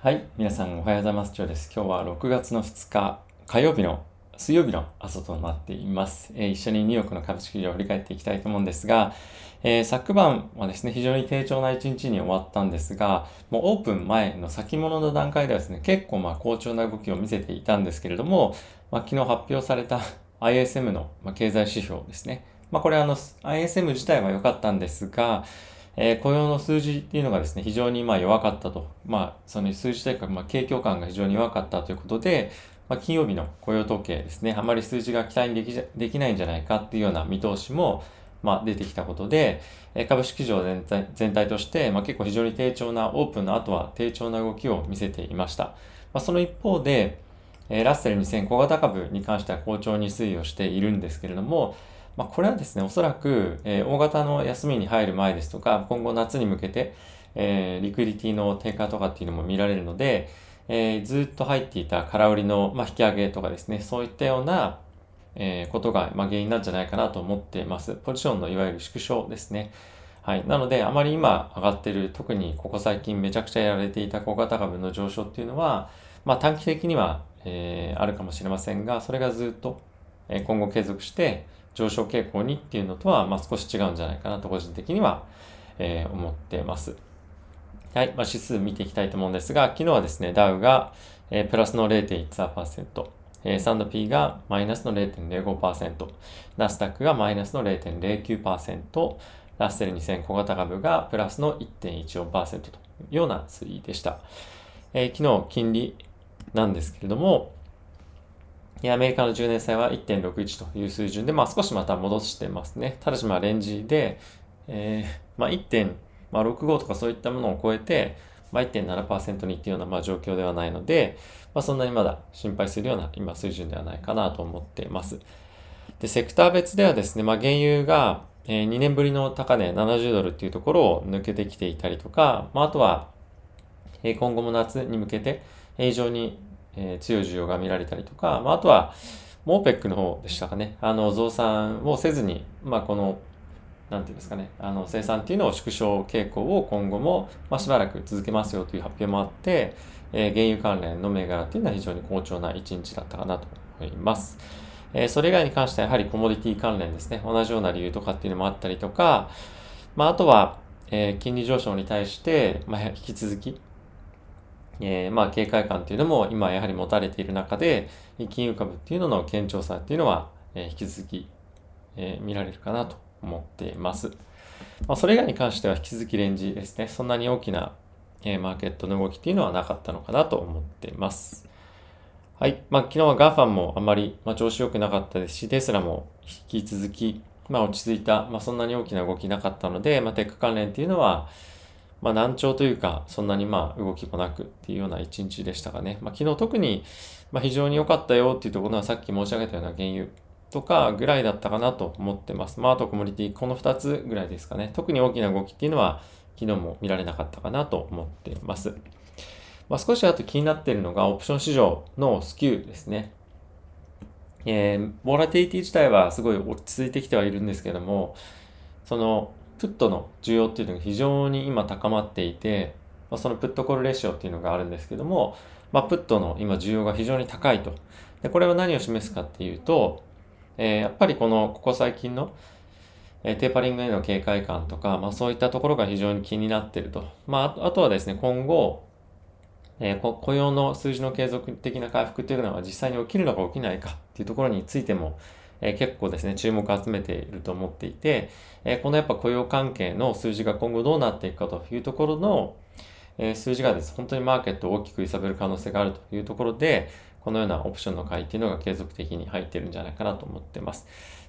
はい、皆さんおはようございます。今日です。今日は6月の2日火曜日の水曜日の朝となっています。えー、一緒にニューヨークの株式市場を振り返っていきたいと思うんですが、えー、昨晩はですね、非常に低調な一日に終わったんですが、もうオープン前の先物の段階ではですね、結構まあ好調な動きを見せていたんですけれども、まあ、昨日発表された ISM の経済指標ですね。まあ、これあの ISM 自体は良かったんですが、えー、雇用の数字っていうのがですね、非常にまあ弱かったと。まあ、その数字というか、まあ、景況感が非常に弱かったということで、まあ、金曜日の雇用統計ですね、あまり数字が期待できできないんじゃないかっていうような見通しも、まあ、出てきたことで、え株式市場全体全体として、まあ、結構非常に低調な、オープンの後は低調な動きを見せていました。まあ、その一方で、えラッセル2000小型株に関しては好調に推移をしているんですけれども、まあ、これはですね、おそらく、えー、大型の休みに入る前ですとか、今後夏に向けて、えー、リクイリティの低下とかっていうのも見られるので、えー、ずっと入っていた空売りの、まあ、引き上げとかですね、そういったような、えー、ことが、まあ、原因なんじゃないかなと思ってます。ポジションのいわゆる縮小ですね。はい。なので、あまり今上がってる、特にここ最近めちゃくちゃやられていた小型株の上昇っていうのは、まあ短期的には、えー、あるかもしれませんが、それがずっと、え今後継続して、上昇傾向にっていうのとは、まあ、少し違うんじゃないかなと個人的には、えー、思ってます。はい。まあ、指数見ていきたいと思うんですが、昨日はですね、ダウが、えー、プラスの0.13%、えー、サンド P がマイナスの0.05%、ナスダックがマイナスの0.09%、ラッセル2000小型株がプラスの1.14%というような推移でした。えー、昨日、金利なんですけれども、アメリカの10年債は1.61という水準で、まあ少しまた戻してますね。ただしまあレンジで、えー、まあ1.65とかそういったものを超えて、まあ、1.7%にっていうようなまあ状況ではないので、まあ、そんなにまだ心配するような今水準ではないかなと思っています。で、セクター別ではですね、まあ、原油が2年ぶりの高値70ドルっていうところを抜けてきていたりとか、まあ、あとは今後も夏に向けて非常にえー、強い需要が見られたりとか、まあ、あとは、モーペックの方でしたかね、あの、増産をせずに、まあ、この、なんていうんですかね、あの、生産っていうのを縮小傾向を今後も、まあ、しばらく続けますよという発表もあって、えー、原油関連の銘柄っていうのは非常に好調な一日だったかなと思います。えー、それ以外に関してはやはりコモディティ関連ですね、同じような理由とかっていうのもあったりとか、まあ、あとは、えー、金利上昇に対して、まあ、引き続き、えー、まあ警戒感っていうのも今やはり持たれている中で、金融株っていうのの堅調さっていうのは、えー、引き続き、えー、見られるかなと思っています。まあ、それ以外に関しては引き続きレンジですね。そんなに大きな、えー、マーケットの動きっていうのはなかったのかなと思っています。はい。まあ、昨日は GAFAM もあまり、まあ、調子良くなかったですし、テスラも引き続き、まあ、落ち着いた、まあ、そんなに大きな動きなかったので、まあ、テック関連っていうのは、まあ難聴というか、そんなにまあ動きもなくっていうような一日でしたかね。まあ昨日特にまあ非常に良かったよっていうところはさっき申し上げたような原油とかぐらいだったかなと思ってます。まああとコモディティ、この2つぐらいですかね。特に大きな動きっていうのは昨日も見られなかったかなと思っています。まあ少しあと気になっているのがオプション市場のスキューですね。えー、ボラティティ自体はすごい落ち着いてきてはいるんですけども、そのプットの需要っていうのが非常に今高まっていて、まあ、そのプットコールレシオっていうのがあるんですけども、まあ、プットの今需要が非常に高いと。で、これは何を示すかっていうと、えー、やっぱりこの、ここ最近の、えー、テーパリングへの警戒感とか、まあそういったところが非常に気になってると。まあ、あとはですね、今後、えー、雇用の数字の継続的な回復っていうのは実際に起きるのか起きないかっていうところについても、え、結構ですね、注目を集めていると思っていて、え、このやっぱ雇用関係の数字が今後どうなっていくかというところの、え、数字がです、本当にマーケットを大きく揺さぶる可能性があるというところで、このようなオプションの買いっていうのが継続的に入っているんじゃないかなと思ってます。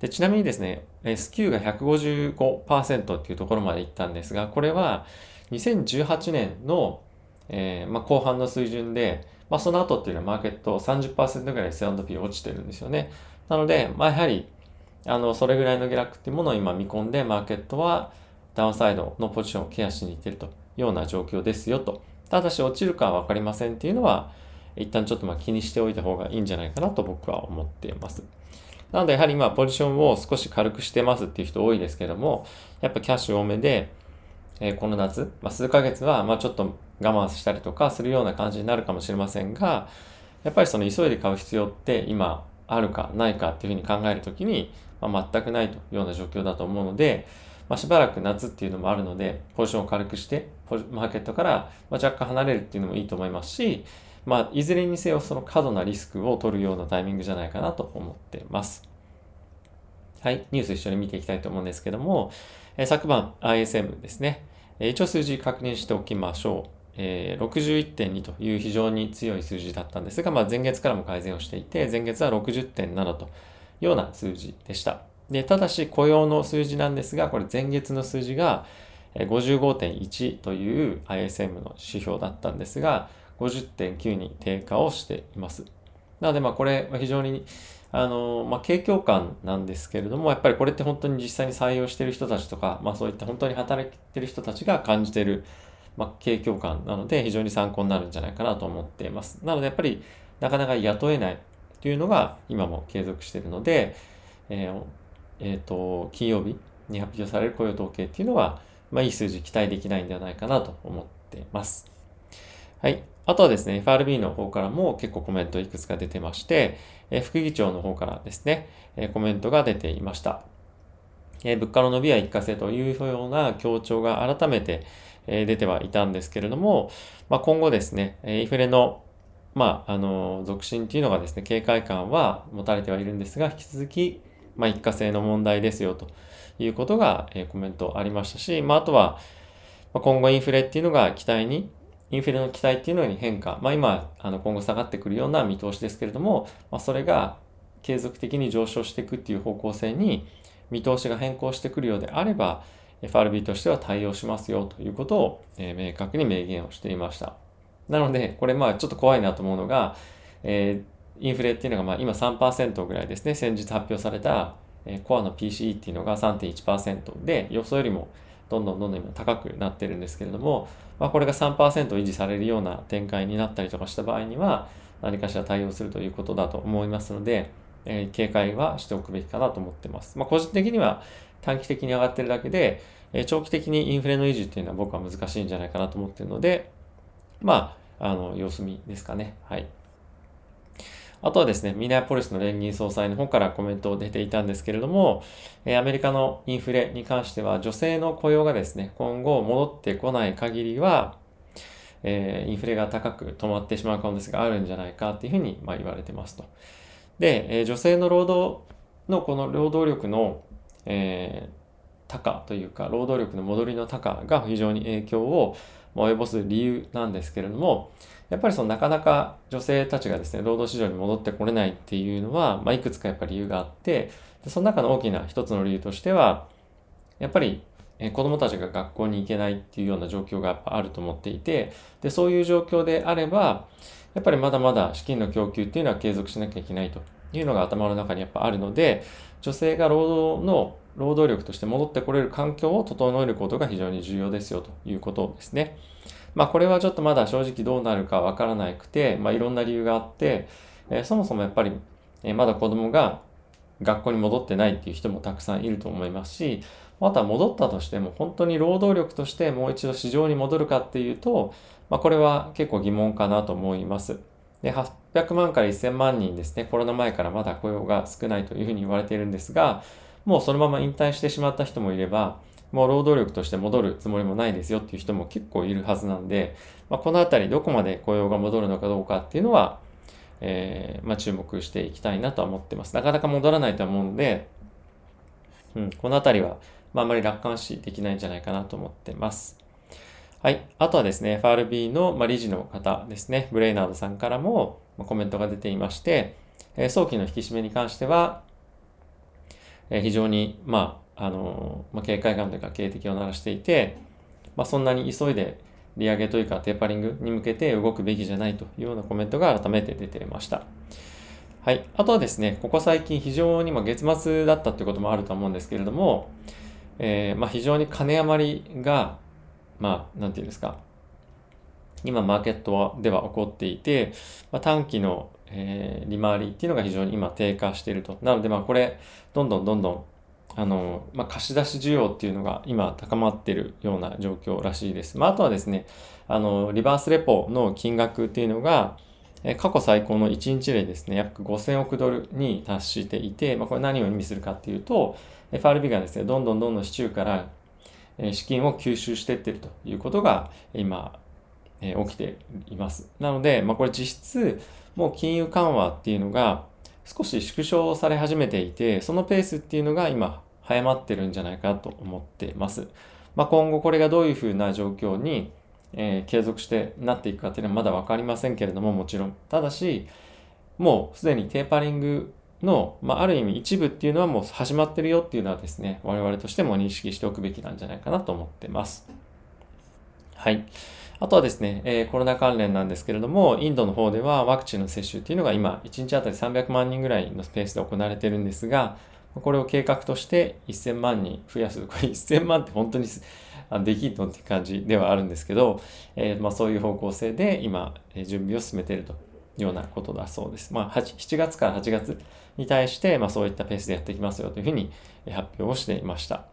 でちなみにですね、スキューが155%っていうところまでいったんですが、これは2018年の、えーまあ、後半の水準で、まあ、その後っていうのはマーケット30%ぐらい S&P 落ちてるんですよね。なので、まあ、やはり、あの、それぐらいの下落っていうものを今見込んで、マーケットはダウンサイドのポジションをケアしにいってるというような状況ですよと。ただし落ちるかはわかりませんっていうのは、一旦ちょっとまあ気にしておいた方がいいんじゃないかなと僕は思っています。なのでやはり今ポジションを少し軽くしてますっていう人多いですけども、やっぱキャッシュ多めで、えこの夏、まあ、数ヶ月は、まあ、ちょっと我慢したりとかするような感じになるかもしれませんが、やっぱりその急いで買う必要って今あるかないかっていうふうに考えるときに、まあ、全くないというような状況だと思うので、まあ、しばらく夏っていうのもあるので、ポジションを軽くして、マーケットから若干離れるっていうのもいいと思いますし、まあ、いずれにせよその過度なリスクを取るようなタイミングじゃないかなと思ってます。はい、ニュース一緒に見ていきたいと思うんですけども、え昨晩 ISM ですね、一応数字確認しておきましょう。えー、61.2という非常に強い数字だったんですが、まあ、前月からも改善をしていて、前月は60.7というような数字でした。で、ただし雇用の数字なんですが、これ前月の数字が55.1という ISM の指標だったんですが、50.9に低下をしています。なので、まあこれは非常にあの、まあ、景況感なんですけれども、やっぱりこれって本当に実際に採用している人たちとか、まあそういった本当に働いている人たちが感じている、まあ、景況感なので非常に参考になるんじゃないかなと思っています。なのでやっぱりなかなか雇えないというのが今も継続しているので、えーえーと、金曜日に発表される雇用統計っていうのは、まあ、いい数字期待できないんではないかなと思っています。はい。あとはですね、FRB の方からも結構コメントいくつか出てまして、え副議長の方からですね、えコメントが出ていました。え物価の伸びは一過性というような強調が改めて、え出てはいたんですけれども、まあ、今後ですね、インフレのまあ、あの、続進っていうのがですね、警戒感は持たれてはいるんですが、引き続き、まあ、一過性の問題ですよということが、えコメントありましたし、まあ、あとは、ま今後インフレっていうのが期待にインフレの期待っていうのに変化、まあ、今、あの今後下がってくるような見通しですけれども、まあ、それが継続的に上昇していくっていう方向性に見通しが変更してくるようであれば、FRB としては対応しますよということを、え、明確に明言をしていました。なので、これまあちょっと怖いなと思うのが、え、インフレっていうのがまあ今3%ぐらいですね、先日発表された、え、コアの PCE っていうのが3.1%で、予想よりもどんどんどんどん今高くなってるんですけれども、まあ、これが3%維持されるような展開になったりとかした場合には、何かしら対応するということだと思いますので、えー、警戒はしておくべきかなと思ってます。まあ、個人的には短期的に上がってるだけで、え、長期的にインフレの維持っていうのは僕は難しいんじゃないかなと思ってるので、まあ、あの、様子見ですかね。はい。あとはですね、ミネアポリスの連銀総裁の方からコメントを出ていたんですけれども、えアメリカのインフレに関しては女性の雇用がですね、今後戻ってこない限りは、えー、インフレが高く止まってしまう可能性があるんじゃないかっていうふうに、まあ、言われてますと。で、えー、女性の労働のこの労働力の、えー、高というか、労働力の戻りの高が非常に影響を及ぼす理由なんですけれども、やっぱりそのなかなか女性たちがですね、労働市場に戻ってこれないっていうのは、まあ、いくつかやっぱり理由があって、でその中の大きな一つの理由としては、やっぱり子供たちが学校に行けないっていうような状況がやっぱあると思っていて、で、そういう状況であれば、やっぱりまだまだ資金の供給っていうのは継続しなきゃいけないというのが頭の中にやっぱあるので、女性が労働の労働力として戻ってこれる環境を整えることが非常に重要ですよということですね。まあこれはちょっとまだ正直どうなるかわからなくて、まあいろんな理由があって、えー、そもそもやっぱり、えー、まだ子供が学校に戻ってないっていう人もたくさんいると思いますし、また戻ったとしても本当に労働力としてもう一度市場に戻るかっていうと、まあこれは結構疑問かなと思います。で、800万から1000万人ですね、コロナ前からまだ雇用が少ないというふうに言われているんですが、もうそのまま引退してしまった人もいれば、もう労働力として戻るつもりもないですよっていう人も結構いるはずなんで、まあ、このあたりどこまで雇用が戻るのかどうかっていうのは、えー、まあ、注目していきたいなとは思ってます。なかなか戻らないと思うので、うん、このあたりは、まあ、あまり楽観視できないんじゃないかなと思ってます。はい。あとはですね、FRB の、ま理事の方ですね、ブレイナードさんからもまコメントが出ていまして、え早期の引き締めに関しては、え非常に、まあ、あの、まあ、警戒感というか警笛を鳴らしていて、まあ、そんなに急いで利上げというかテーパリングに向けて動くべきじゃないというようなコメントが改めて出ていました。はい。あとはですね、ここ最近非常に、ま月末だったということもあると思うんですけれども、えー、まあ、非常に金余りが、まあ、なんていうんですか、今マーケットでは起こっていて、まあ、短期のえー、利回りっていうのが非常に今低下していると。なので、まあこれ、どんどんどんどん、あの、まあ、貸し出し需要っていうのが今高まっているような状況らしいです。まあ、あとはですね、あの、リバースレポの金額っていうのが、過去最高の1日でですね、約5000億ドルに達していて、まあ、これ何を意味するかっていうと、FRB がですね、どんどんどんどん市中から資金を吸収していってるということが今、え起きています。なので、まあ、これ実質、もう金融緩和っていうのが少し縮小され始めていて、そのペースっていうのが今、早まってるんじゃないかと思ってます。まあ、今後これがどういうふうな状況にえ、継続してなっていくかっていうのはまだ分かりませんけれども、もちろん。ただし、もうすでにテーパリングの、まあ、ある意味一部っていうのはもう始まってるよっていうのはですね、我々としても認識しておくべきなんじゃないかなと思ってます。はい。あとはですね、えー、コロナ関連なんですけれども、インドの方ではワクチンの接種っていうのが今、1日あたり300万人ぐらいのスペースで行われてるんですが、これを計画として1000万人増やす。これ1000万って本当にできるのって感じではあるんですけど、えー、まあ、そういう方向性で今、準備を進めているとようなことだそうです。まあ、7月から8月に対して、まあ、そういったペースでやっていきますよというふうに発表をしていました。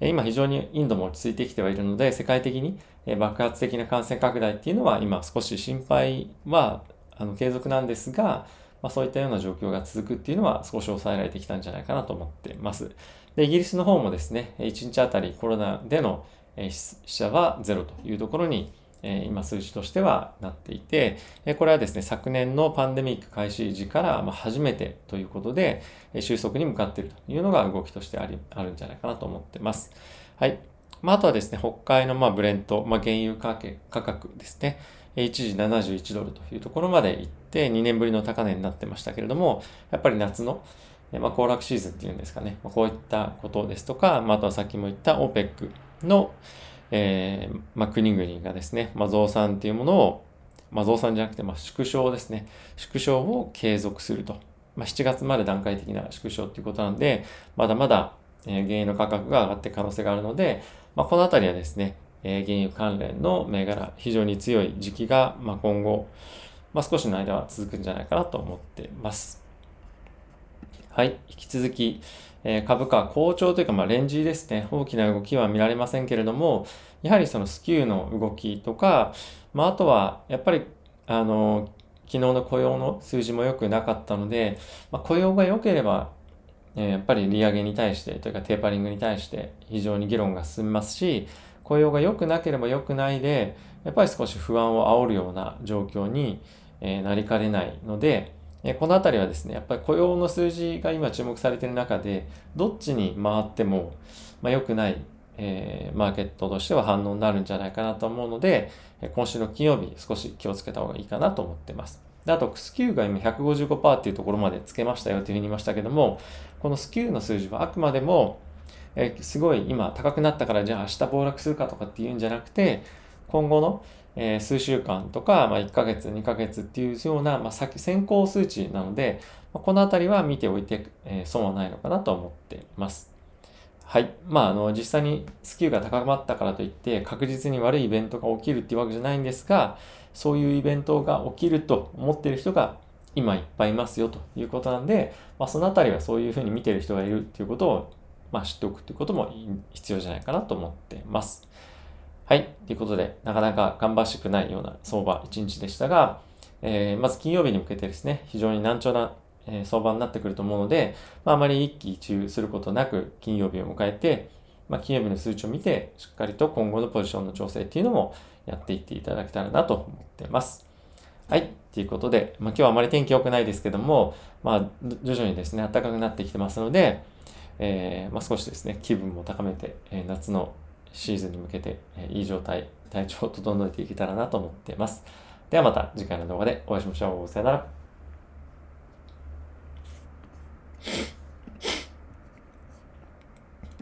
今非常にインドも落ち着いてきてはいるので、世界的に爆発的な感染拡大っていうのは今少し心配はあの継続なんですが、まあ、そういったような状況が続くっていうのは少し抑えられてきたんじゃないかなと思っています。で、イギリスの方もですね、1日あたりコロナでの死者はゼロというところに今数字としてはなっていて、これはですね、昨年のパンデミック開始時から初めてということで、収束に向かっているというのが動きとしてありあるんじゃないかなと思ってます。はい。まあ、あとはですね、北海のまブレント、まあ、原油価格ですね、一時71ドルというところまで行って、2年ぶりの高値になってましたけれども、やっぱり夏のまあ、行楽シーズンっていうんですかね、ま、こういったことですとか、まあ、あとはさっきも言った OPEC の、えーまあ、国々がですね、まあ、増産っていうものを、まあ、増産じゃなくて、まあ、縮小ですね、縮小を継続すると。まあ、7月まで段階的な縮小っていうことなんで、まだまだ、え、原油の価格が上がっていく可能性があるので、まあ、このあたりはですね、え、原油関連の銘柄、非常に強い時期が、まあ、今後、まあ、少しの間は続くんじゃないかなと思っています。はい。引き続き、え、株価好調というか、まあ、レンジですね。大きな動きは見られませんけれども、やはりそのスキューの動きとか、まあ、あとは、やっぱり、あの、昨日の雇用の数字も良くなかったので、まあ、雇用が良ければ、え、やっぱり利上げに対して、というかテーパリングに対して非常に議論が進みますし、雇用が良くなければ良くないで、やっぱり少し不安を煽るような状況に、え、なりかねないので、このあたりはですね、やっぱり雇用の数字が今注目されている中で、どっちに回っても、まあ、良くない、えー、マーケットとしては反応になるんじゃないかなと思うので、今週の金曜日少し気をつけた方がいいかなと思ってます。であと、スキューが今155%っていうところまでつけましたよというふうに言いましたけども、このスキューの数字はあくまでも、えー、すごい今高くなったからじゃあ明日暴落するかとかっていうんじゃなくて、今後のえ、数週間とか、まあ、1ヶ月、2ヶ月っていうような、まあ、先、先行数値なので、まあ、このあたりは見ておいて、え、損はないのかなと思っています。はい。まあ、あの、実際にスキルが高まったからといって、確実に悪いイベントが起きるっていうわけじゃないんですが、そういうイベントが起きると思ってる人が今いっぱいいますよということなんで、まあ、そのあたりはそういうふうに見てる人がいるっていうことを、まあ、知っておくっていうことも必要じゃないかなと思っています。はい。ということで、なかなか芳しくないような相場一日でしたが、えー、まず金曜日に向けてですね、非常に難聴な、えー、相場になってくると思うので、まあ、あまり一喜一憂することなく金曜日を迎えて、まあ、金曜日の数値を見て、しっかりと今後のポジションの調整っていうのもやっていっていただけたらなと思ってます。はい。ということで、まあ、今日はあまり天気良くないですけども、まあ、徐々にですね、暖かくなってきてますので、えー、まあ、少しですね、気分も高めて、えー、夏のシーズンに向けて、えいい状態、体調を整えていけたらなと思っています。ではまた次回の動画でお会いしましょう。さよなら。